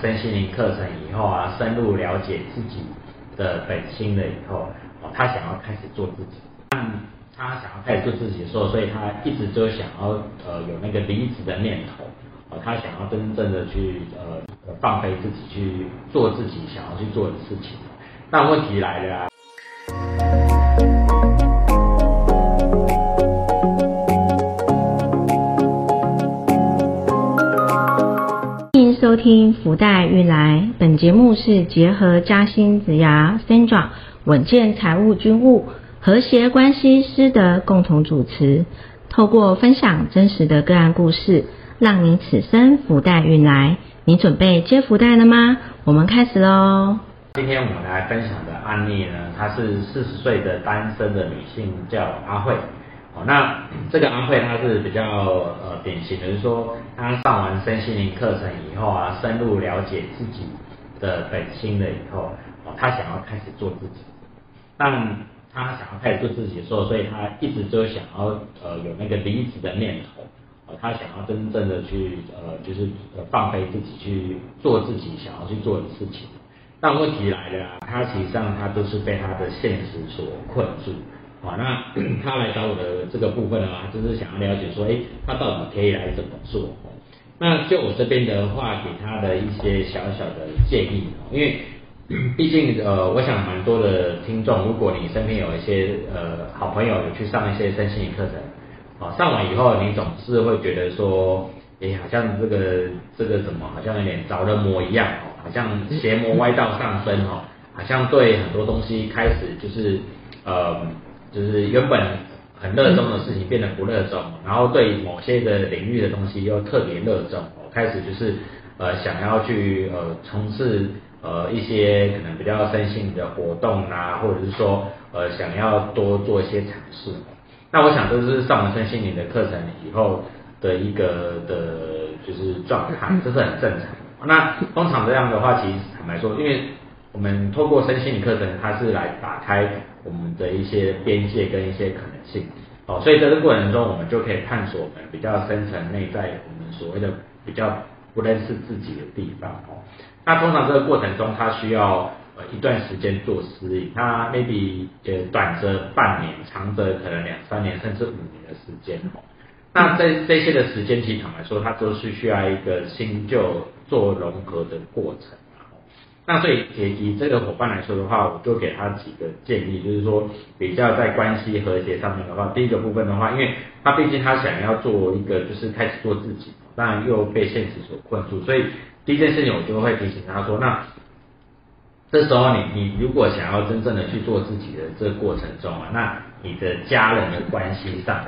身心灵课程以后啊，深入了解自己的本心了以后，哦，他想要开始做自己。但他想要开始做自己的时候，所以他一直就想要呃有那个离职的念头，哦，他想要真正的去呃放飞自己去做自己想要去做的事情。那问题来了啊！听福袋运来，本节目是结合嘉兴子牙 Sandra 稳健财务军务。和谐关系师的共同主持，透过分享真实的个案故事，让你此生福袋运来。你准备接福袋了吗？我们开始喽。今天我们来分享的案例呢，她是四十岁的单身的女性，叫阿慧。那这个安慧她是比较呃典型的，就是说她上完身心灵课程以后啊，深入了解自己的本心了以后，哦，她想要开始做自己，但。他想要开始做自己的时候，所以他一直就想要呃有那个离职的念头，呃，他想要真正的去呃就是呃放飞自己去做自己想要去做的事情。但问题来了，他实际上他都是被他的现实所困住。好，那 他来找我的这个部分的话，就是想要了解说，哎，他到底可以来怎么做？那就我这边的话，给他的一些小小的建议，因为。毕竟，呃，我想蛮多的听众，如果你身边有一些呃好朋友有去上一些身心灵课程，啊，上完以后你总是会觉得说，哎，好像这个这个怎么，好像有点着了魔一样，哦，好像邪魔歪道上身，哦，好像对很多东西开始就是呃，就是原本很热衷的事情变得不热衷，然后对某些的领域的东西又特别热衷，开始就是呃想要去呃从事。呃，一些可能比较身心的活动啊，或者是说，呃，想要多做一些尝试。那我想这是上完身心灵的课程以后的一个的，就是状态，这是很正常。那通常这样的话，其实坦白说，因为我们透过身心理课程，它是来打开我们的一些边界跟一些可能性。哦，所以在这过程中，我们就可以探索我们比较深层内在，我们所谓的比较不认识自己的地方。哦。那通常这个过程中，它需要呃一段时间做适应，它 maybe 呃短则半年，长则可能两三年甚至五年的时间哦。那这这些的时间，其实坦白说，它都是需要一个新旧做融合的过程那所以以以这个伙伴来说的话，我就给他几个建议，就是说比较在关系和谐上面的话，第一个部分的话，因为他毕竟他想要做一个就是开始做自己，当然又被现实所困住，所以。第一件事情，我就会提醒他说：“那这时候，你你如果想要真正的去做自己的这个过程中啊，那你的家人的关系上，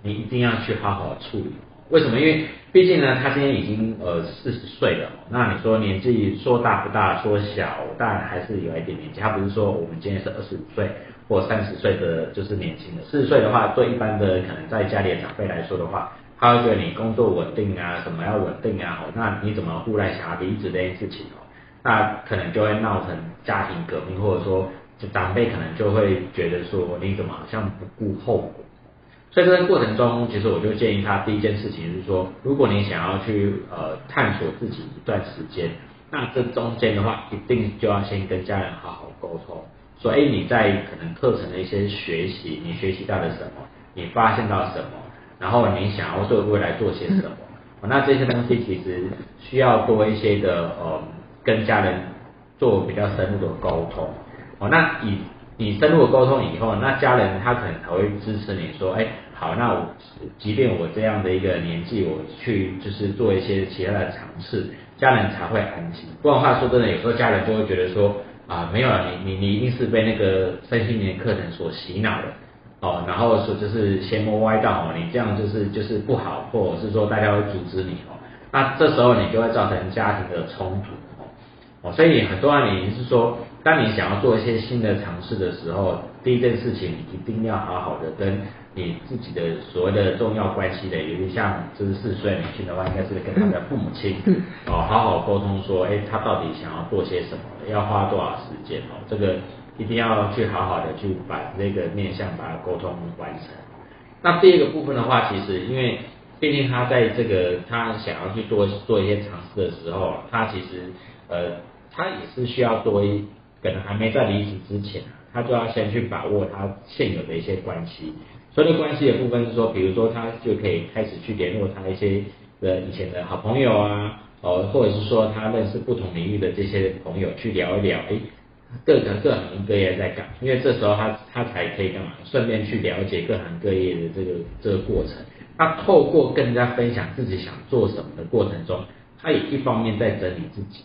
你一定要去好好处理。为什么？因为毕竟呢，他今天已经呃四十岁了。那你说年纪说大不大，说小，但还是有一点年纪。他不是说我们今天是二十五岁或三十岁的就是年轻的。四十岁的话，对一般的可能在家里的长辈来说的话。”他会觉得你工作稳定啊，什么要稳定啊，那你怎么忽然想要离职这件事情哦？那可能就会闹成家庭革命，或者说长辈可能就会觉得说你怎么好像不顾后果。所以这个过程中，其实我就建议他第一件事情是说，如果你想要去呃探索自己一段时间，那这中间的话，一定就要先跟家人好好沟通，说哎你在可能课程的一些学习，你学习到了什么，你发现到什么。然后你想要对未来做些什么？那这些东西其实需要多一些的呃，跟家人做比较深入的沟通。哦，那你你深入沟通以后，那家人他可能才会支持你说，哎，好，那我即便我这样的一个年纪，我去就是做一些其他的尝试，家人才会安心。不然话说真的，有时候家人就会觉得说，啊，没有了，你你你一定是被那个身心灵课程所洗脑了。哦，然后说就是邪魔歪道哦，你这样就是就是不好，或者是说大家会阻止你哦，那这时候你就会造成家庭的冲突哦，所以很多案例是说，当你想要做一些新的尝试的时候，第一件事情一定要好好的跟你自己的所谓的重要关系的，尤其像就是四十岁女性的话，应该是跟她的父母亲哦好好沟通说，哎，她到底想要做些什么，要花多少时间哦，这个。一定要去好好的去把那个面向把它沟通完成。那第二个部分的话，其实因为毕竟他在这个他想要去做做一些尝试的时候，他其实呃他也是需要多一，可能还没在离职之前，他就要先去把握他现有的一些关系。所以关系的部分是说，比如说他就可以开始去联络他一些的以前的好朋友啊，哦，或者是说他认识不同领域的这些朋友去聊一聊，哎。各个各行各业在干，因为这时候他他才可以干嘛？顺便去了解各行各业的这个这个过程。他透过跟人家分享自己想做什么的过程中，他也一方面在整理自己。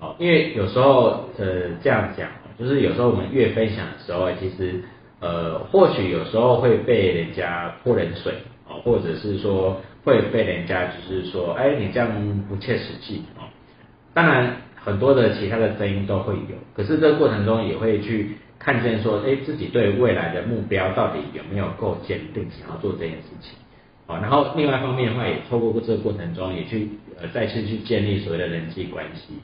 哦，因为有时候呃这样讲，就是有时候我们越分享的时候，其实呃或许有时候会被人家泼冷水哦，或者是说会被人家就是说，哎，你这样不切实际哦。当然。很多的其他的声音都会有，可是这个过程中也会去看见说，哎，自己对未来的目标到底有没有够坚定，想要做这件事情。好，然后另外一方面的话，也透过这个过程中，也去呃再次去建立所谓的人际关系，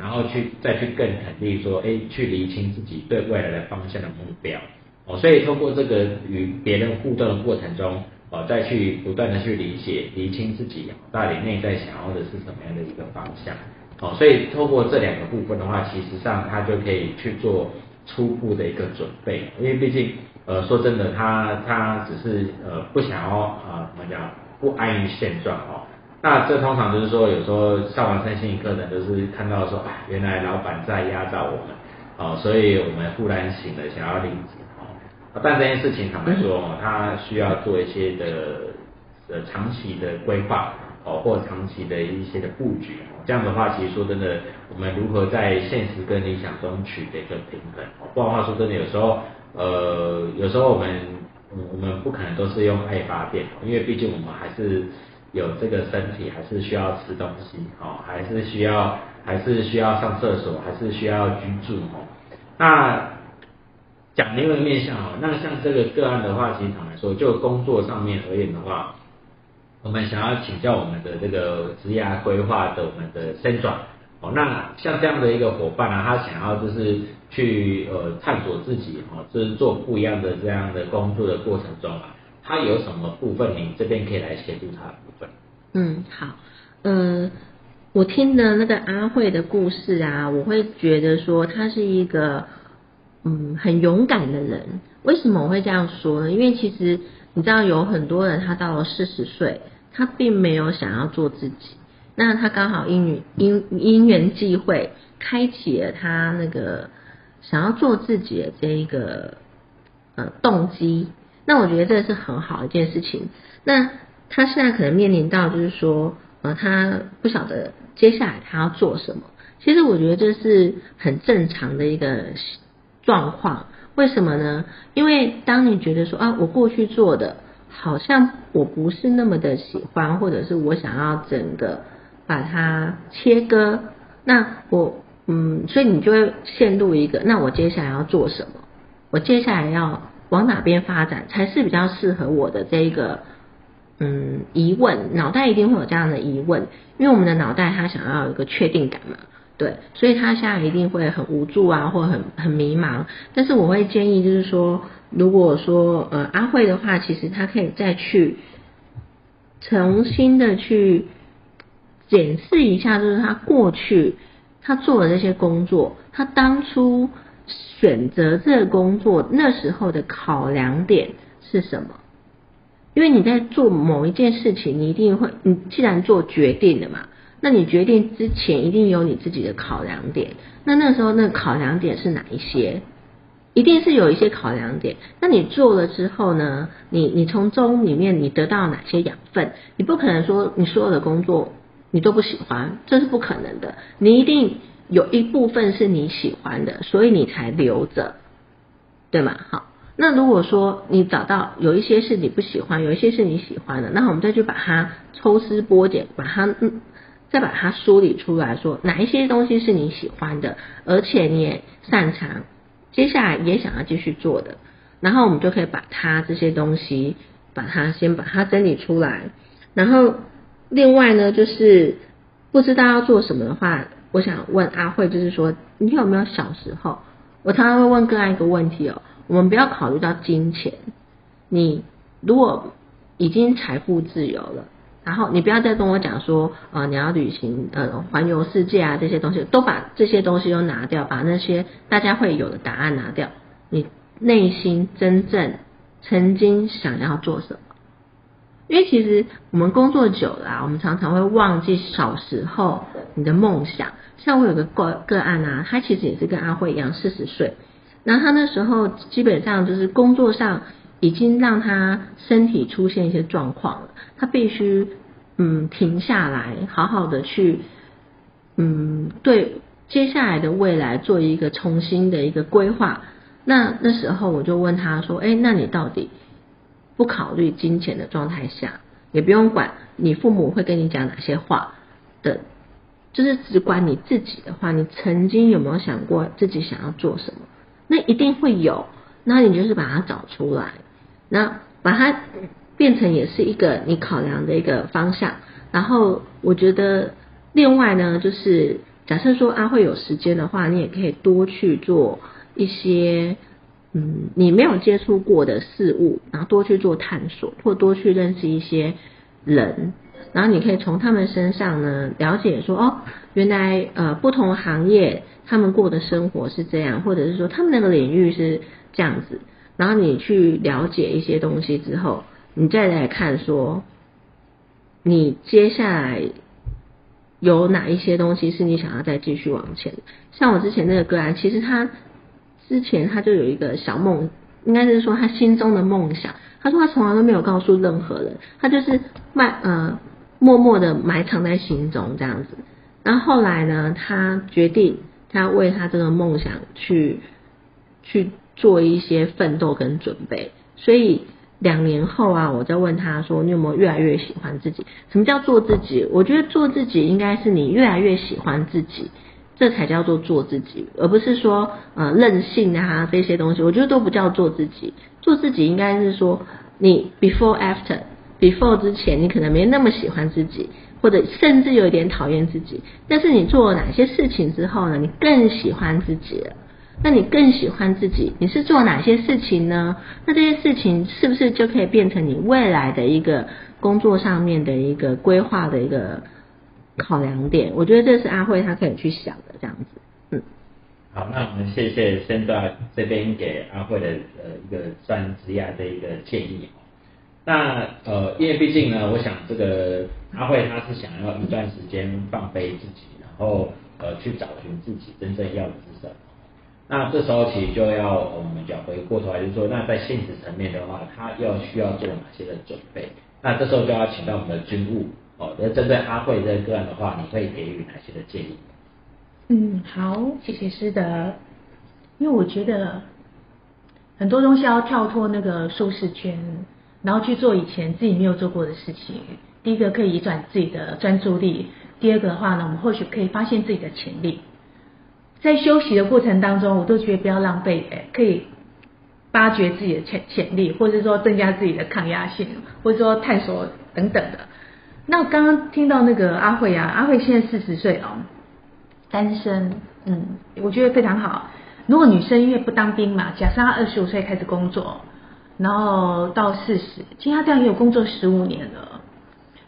然后去再去更肯定说，哎，去厘清自己对未来的方向的目标。哦，所以透过这个与别人互动的过程中，哦，再去不断的去理解、厘清自己到底内在想要的是什么样的一个方向。哦，所以透过这两个部分的话，其实上他就可以去做初步的一个准备，因为毕竟呃说真的，他他只是呃不想要啊怎么讲不安于现状哦。那这通常就是说，有时候上完三星课程，都是看到说，哎，原来老板在压榨我们，哦，所以我们忽然醒了，想要离职哦。但这件事情坦白说，哦，他需要做一些的呃长期的规划。哦，或长期的一些的布局，这样的话，其实说真的，我们如何在现实跟理想中取得一个平衡？不然话说真的，有时候，呃，有时候我们，我们不可能都是用爱发电，因为毕竟我们还是有这个身体，还是需要吃东西，哦，还是需要，还是需要上厕所，还是需要居住，哦。那讲另外一个面向哦，那像这个个案的话，其实坦白说，就工作上面而言的话。我们想要请教我们的这个职业规划的我们的身转哦，那像这样的一个伙伴呢，他想要就是去呃探索自己哦，就是做不一样的这样的工作的过程中啊，他有什么部分你这边可以来协助他的部分？嗯，好，呃，我听的那个阿慧的故事啊，我会觉得说他是一个嗯很勇敢的人。为什么我会这样说呢？因为其实你知道有很多人他到了四十岁。他并没有想要做自己，那他刚好因缘因因缘际会，开启了他那个想要做自己的这一个呃动机。那我觉得这是很好一件事情。那他现在可能面临到就是说，呃，他不晓得接下来他要做什么。其实我觉得这是很正常的一个状况。为什么呢？因为当你觉得说啊，我过去做的。好像我不是那么的喜欢，或者是我想要整个把它切割，那我嗯，所以你就会陷入一个，那我接下来要做什么？我接下来要往哪边发展才是比较适合我的这一个嗯疑问？脑袋一定会有这样的疑问，因为我们的脑袋它想要有一个确定感嘛，对，所以他现在一定会很无助啊，或很很迷茫。但是我会建议就是说。如果说呃阿慧的话，其实她可以再去重新的去检视一下，就是她过去她做的这些工作，她当初选择这个工作那时候的考量点是什么？因为你在做某一件事情，你一定会，你既然做决定了嘛，那你决定之前一定有你自己的考量点。那那时候那考量点是哪一些？一定是有一些考量点，那你做了之后呢？你你从中里面你得到哪些养分？你不可能说你所有的工作你都不喜欢，这是不可能的。你一定有一部分是你喜欢的，所以你才留着，对吗？好，那如果说你找到有一些是你不喜欢，有一些是你喜欢的，那我们再去把它抽丝剥茧，把它嗯，再把它梳理出来说哪一些东西是你喜欢的，而且你也擅长。接下来也想要继续做的，然后我们就可以把它这些东西，把它先把它整理出来。然后另外呢，就是不知道要做什么的话，我想问阿慧，就是说你有没有小时候？我常常会问个案一个问题哦，我们不要考虑到金钱，你如果已经财富自由了，然后你不要再跟我讲说，呃，你要旅行，呃，环游世界啊，这些东西都把这些东西都拿掉，把那些大家会有的答案拿掉。你内心真正曾经想要做什么？因为其实我们工作久了，我们常常会忘记小时候你的梦想。像我有个个个案啊，他其实也是跟阿慧一样，四十岁，然后他那时候基本上就是工作上。已经让他身体出现一些状况了，他必须嗯停下来，好好的去嗯对接下来的未来做一个重新的一个规划。那那时候我就问他说：“哎，那你到底不考虑金钱的状态下，也不用管你父母会跟你讲哪些话的，就是只管你自己的话，你曾经有没有想过自己想要做什么？那一定会有，那你就是把它找出来。”那把它变成也是一个你考量的一个方向，然后我觉得另外呢，就是假设说阿慧有时间的话，你也可以多去做一些嗯你没有接触过的事物，然后多去做探索，或多去认识一些人，然后你可以从他们身上呢了解说哦，原来呃不同行业他们过的生活是这样，或者是说他们那个领域是这样子。然后你去了解一些东西之后，你再来看说，你接下来有哪一些东西是你想要再继续往前？像我之前那个个案，其实他之前他就有一个小梦，应该是说他心中的梦想。他说他从来都没有告诉任何人，他就是埋呃默默的埋藏在心中这样子。然后后来呢，他决定他为他这个梦想去去。做一些奋斗跟准备，所以两年后啊，我在问他说：“你有没有越来越喜欢自己？什么叫做自己？我觉得做自己应该是你越来越喜欢自己，这才叫做做自己，而不是说呃任性啊这些东西。我觉得都不叫做自己。做自己应该是说你 before after before 之前，你可能没那么喜欢自己，或者甚至有一点讨厌自己。但是你做了哪些事情之后呢？你更喜欢自己了。”那你更喜欢自己？你是做哪些事情呢？那这些事情是不是就可以变成你未来的一个工作上面的一个规划的一个考量点？我觉得这是阿慧她可以去想的这样子。嗯，好，那我们谢谢现在这边给阿慧的呃一个专职业的一个建议。那呃，因为毕竟呢，我想这个阿慧她是想要一段时间放飞自己，然后呃去找寻自己真正要的是什么。那这时候其实就要我们讲回过头来，就是说，那在现实层面的话，他要需要做哪些的准备？那这时候就要请到我们的军务哦，那针对阿慧这个个案的话，你会给予哪些的建议？嗯，好，谢谢师德。因为我觉得很多东西要跳脱那个舒适圈，然后去做以前自己没有做过的事情。第一个可以移转自己的专注力，第二个的话呢，我们或许可以发现自己的潜力。在休息的过程当中，我都觉得不要浪费，哎，可以发掘自己的潜潜力，或者说增加自己的抗压性，或者说探索等等的。那刚刚听到那个阿慧啊，阿慧现在四十岁哦，单身，嗯，我觉得非常好。如果女生因为不当兵嘛，假设她二十五岁开始工作，然后到四十，其实她这样也有工作十五年了，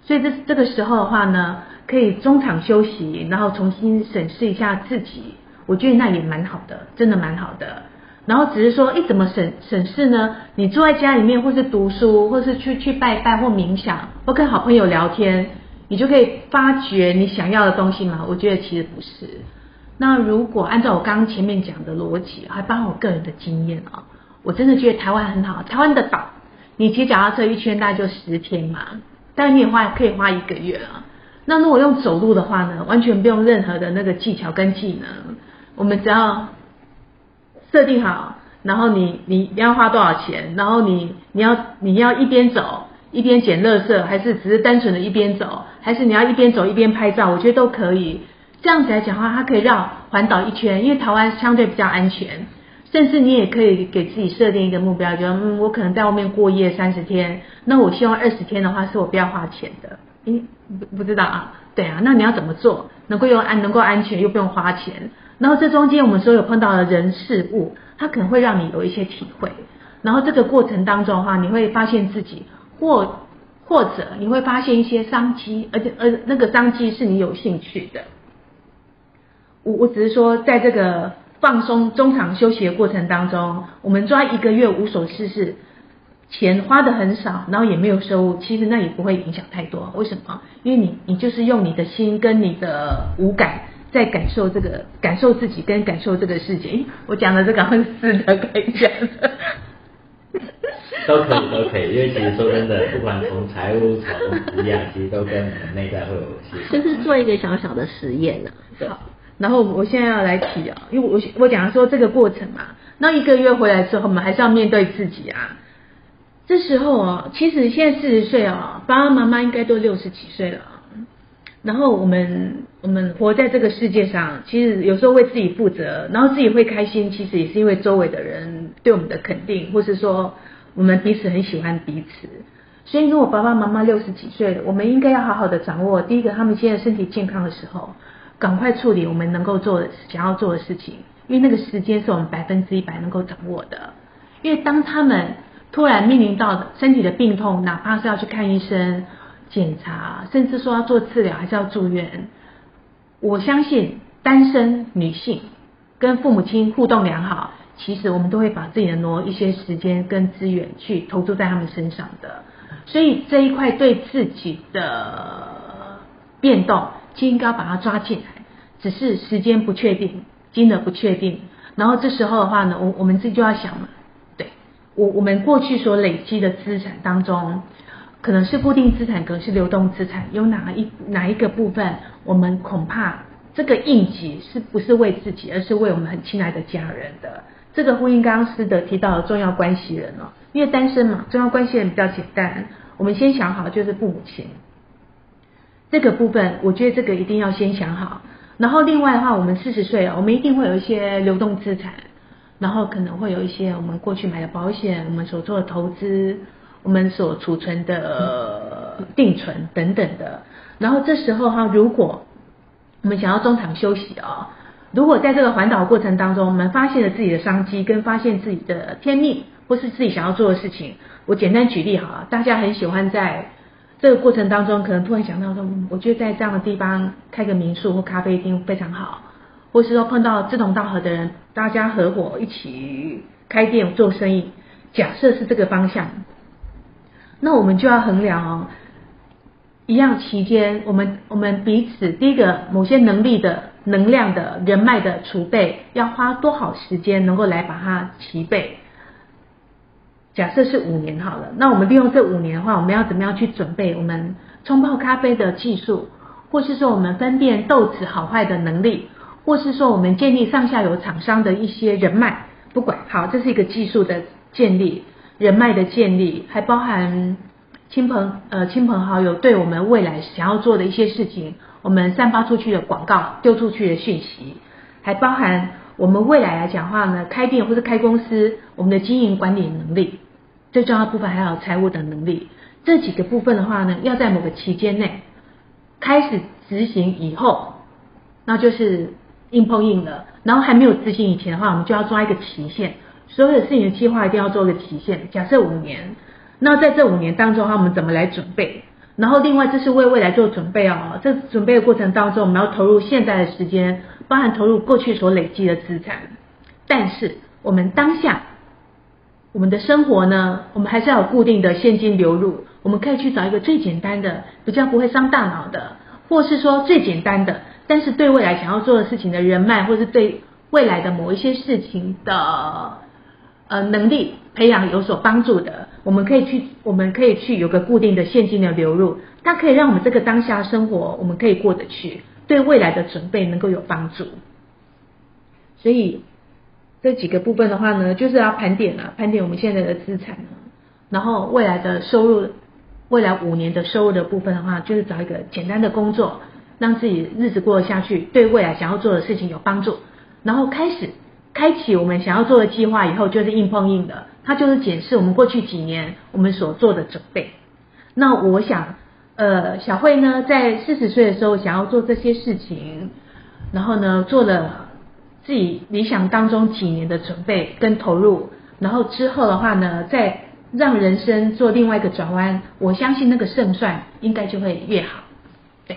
所以这这个时候的话呢，可以中场休息，然后重新审视一下自己。我觉得那也蛮好的，真的蛮好的。然后只是说，哎，怎么审审视呢？你坐在家里面，或是读书，或是去去拜拜或冥想，或跟好朋友聊天，你就可以发掘你想要的东西吗？我觉得其实不是。那如果按照我刚刚前面讲的逻辑，还包括我个人的经验啊，我真的觉得台湾很好。台湾的岛，你骑脚踏车一圈大概就十天嘛，但你也花可以花一个月啊。那如果用走路的话呢，完全不用任何的那个技巧跟技能。我们只要设定好，然后你你你要花多少钱，然后你你要你要一边走一边捡垃圾，还是只是单纯的一边走，还是你要一边走一边拍照，我觉得都可以。这样子来讲的话，它可以绕环岛一圈，因为台湾相对比较安全。甚至你也可以给自己设定一个目标，就嗯，我可能在外面过夜三十天，那我希望二十天的话是我不要花钱的。诶，不不知道啊，对啊，那你要怎么做，能够又安能够安全又不用花钱？然后这中间我们所有碰到的人事物，它可能会让你有一些体会。然后这个过程当中的话，你会发现自己或或者你会发现一些商机，而且而那个商机是你有兴趣的。我我只是说，在这个放松中场休息的过程当中，我们抓一个月无所事事，钱花的很少，然后也没有收入，其实那也不会影响太多。为什么？因为你你就是用你的心跟你的五感在感受这个，感受自己跟感受这个世界。诶我讲的这个很是的，可以讲的。都可以，都可以，因为其实说真的，不管从财务、从职业，其实都跟我们内在会有些。就是做一个小小的实验呢、好，然后我现在要来提啊，因为我我讲说这个过程嘛，那一个月回来之后，我们还是要面对自己啊。这时候啊，其实现在四十岁哦，爸爸妈妈应该都六十几岁了啊。然后我们我们活在这个世界上，其实有时候为自己负责，然后自己会开心，其实也是因为周围的人对我们的肯定，或是说我们彼此很喜欢彼此。所以，如果爸爸妈妈六十几岁了，我们应该要好好的掌握第一个，他们现在身体健康的时候，赶快处理我们能够做的、想要做的事情，因为那个时间是我们百分之一百能够掌握的。因为当他们突然面临到身体的病痛，哪怕是要去看医生、检查，甚至说要做治疗，还是要住院，我相信单身女性跟父母亲互动良好，其实我们都会把自己的挪一些时间跟资源去投注在他们身上的。所以这一块对自己的变动，就应该把它抓进来，只是时间不确定，金额不确定。然后这时候的话呢，我我们自己就要想嘛，对我我们过去所累积的资产当中，可能是固定资产，可能是流动资产，有哪一哪一个部分，我们恐怕这个应急是不是为自己，而是为我们很亲爱的家人的。这个呼应刚刚师德提到的重要关系人哦，因为单身嘛，重要关系人比较简单，我们先想好就是父母亲这个部分，我觉得这个一定要先想好。然后另外的话，我们四十岁，我们一定会有一些流动资产，然后可能会有一些我们过去买的保险，我们所做的投资，我们所储存的定存等等的。然后这时候哈，如果我们想要中场休息啊、如果在这个环岛过程当中，我们发现了自己的商机，跟发现自己的天命，或是自己想要做的事情，我简单举例好了，大家很喜欢在这个过程当中，可能突然想到说，我觉得在这样的地方开个民宿或咖啡厅非常好，或是说碰到志同道合的人，大家合伙一起开店做生意，假设是这个方向，那我们就要衡量哦。一样期间，我们我们彼此第一个某些能力的、能量的、人脉的储备，要花多少时间能够来把它齐备？假设是五年好了，那我们利用这五年的话，我们要怎么样去准备我们冲泡咖啡的技术，或是说我们分辨豆子好坏的能力，或是说我们建立上下游厂商的一些人脉，不管好，这是一个技术的建立、人脉的建立，还包含亲朋呃亲朋好友对我们未来想要做的一些事情，我们散发出去的广告、丢出去的讯息，还包含我们未来来讲话呢，开店或是开公司，我们的经营管理能力，最重要的部分还有财务的能力，这几个部分的话呢，要在某个期间内开始执行以后，那就是硬碰硬了。然后还没有执行以前的话，我们就要抓一个期限，所有的事情的计划一定要做个期限。假设五年，那在这五年当中的话，我们怎么来准备？然后另外这是为未来做准备哦。这准备的过程当中，我们要投入现在的时间，包含投入过去所累积的资产。但是我们当下我们的生活呢，我们还是要有固定的现金流入。我们可以去找一个最简单的、比较不会伤大脑的，或是说最简单的，但是对未来想要做的事情的人脉，或是对未来的某一些事情的呃能力培养有所帮助的，我们可以去，我们可以去有个固定的现金的流入，它可以让我们这个当下生活我们可以过得去，对未来的准备能够有帮助。所以这几个部分的话呢，就是要盘点啊，盘点我们现在的资产，然后未来的收入，未来五年的收入的部分的话，就是找一个简单的工作，让自己日子过得下去，对未来想要做的事情有帮助，然后开始开启我们想要做的计划以后，就是硬碰硬的，它就是检视我们过去几年我们所做的准备。那我想，呃，小慧呢，在四十岁的时候想要做这些事情，然后呢，做了自己理想当中几年的准备跟投入，然后之后的话呢，再让人生做另外一个转弯，我相信那个胜算应该就会越好。对，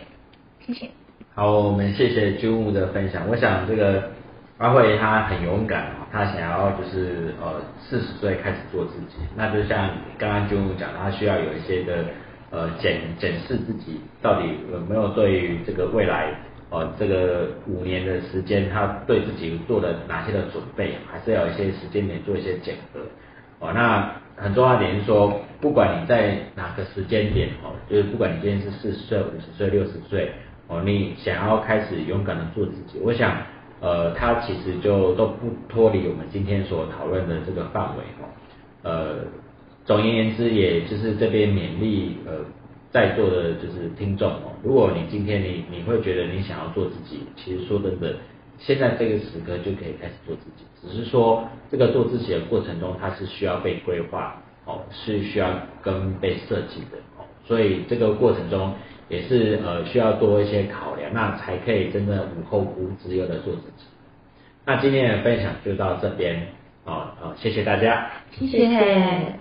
谢谢。好，我们谢谢军务的分享。我想这个阿慧她很勇敢，她想要就是呃四十岁开始做自己。那就像刚刚君武讲，她需要有一些的呃检检视自己到底有没有对于这个未来呃这个五年的时间，她对自己做了哪些的准备，还是要有一些时间点做一些检核。哦，那很重要一点是说，不管你在哪个时间点哦，就是不管你今天是四十岁、五十岁、六十岁哦，你想要开始勇敢的做自己，我想，呃，它其实就都不脱离我们今天所讨论的这个范围哦。呃，总而言之，也就是这边勉励呃在座的就是听众哦，如果你今天你你会觉得你想要做自己，其实说真的。现在这个时刻就可以开始做自己，只是说这个做自己的过程中，它是需要被规划哦，是需要跟被设计的哦，所以这个过程中也是呃需要多一些考量，那才可以真的无后顾之忧的做自己。那今天的分享就到这边哦，好，谢谢大家，谢谢。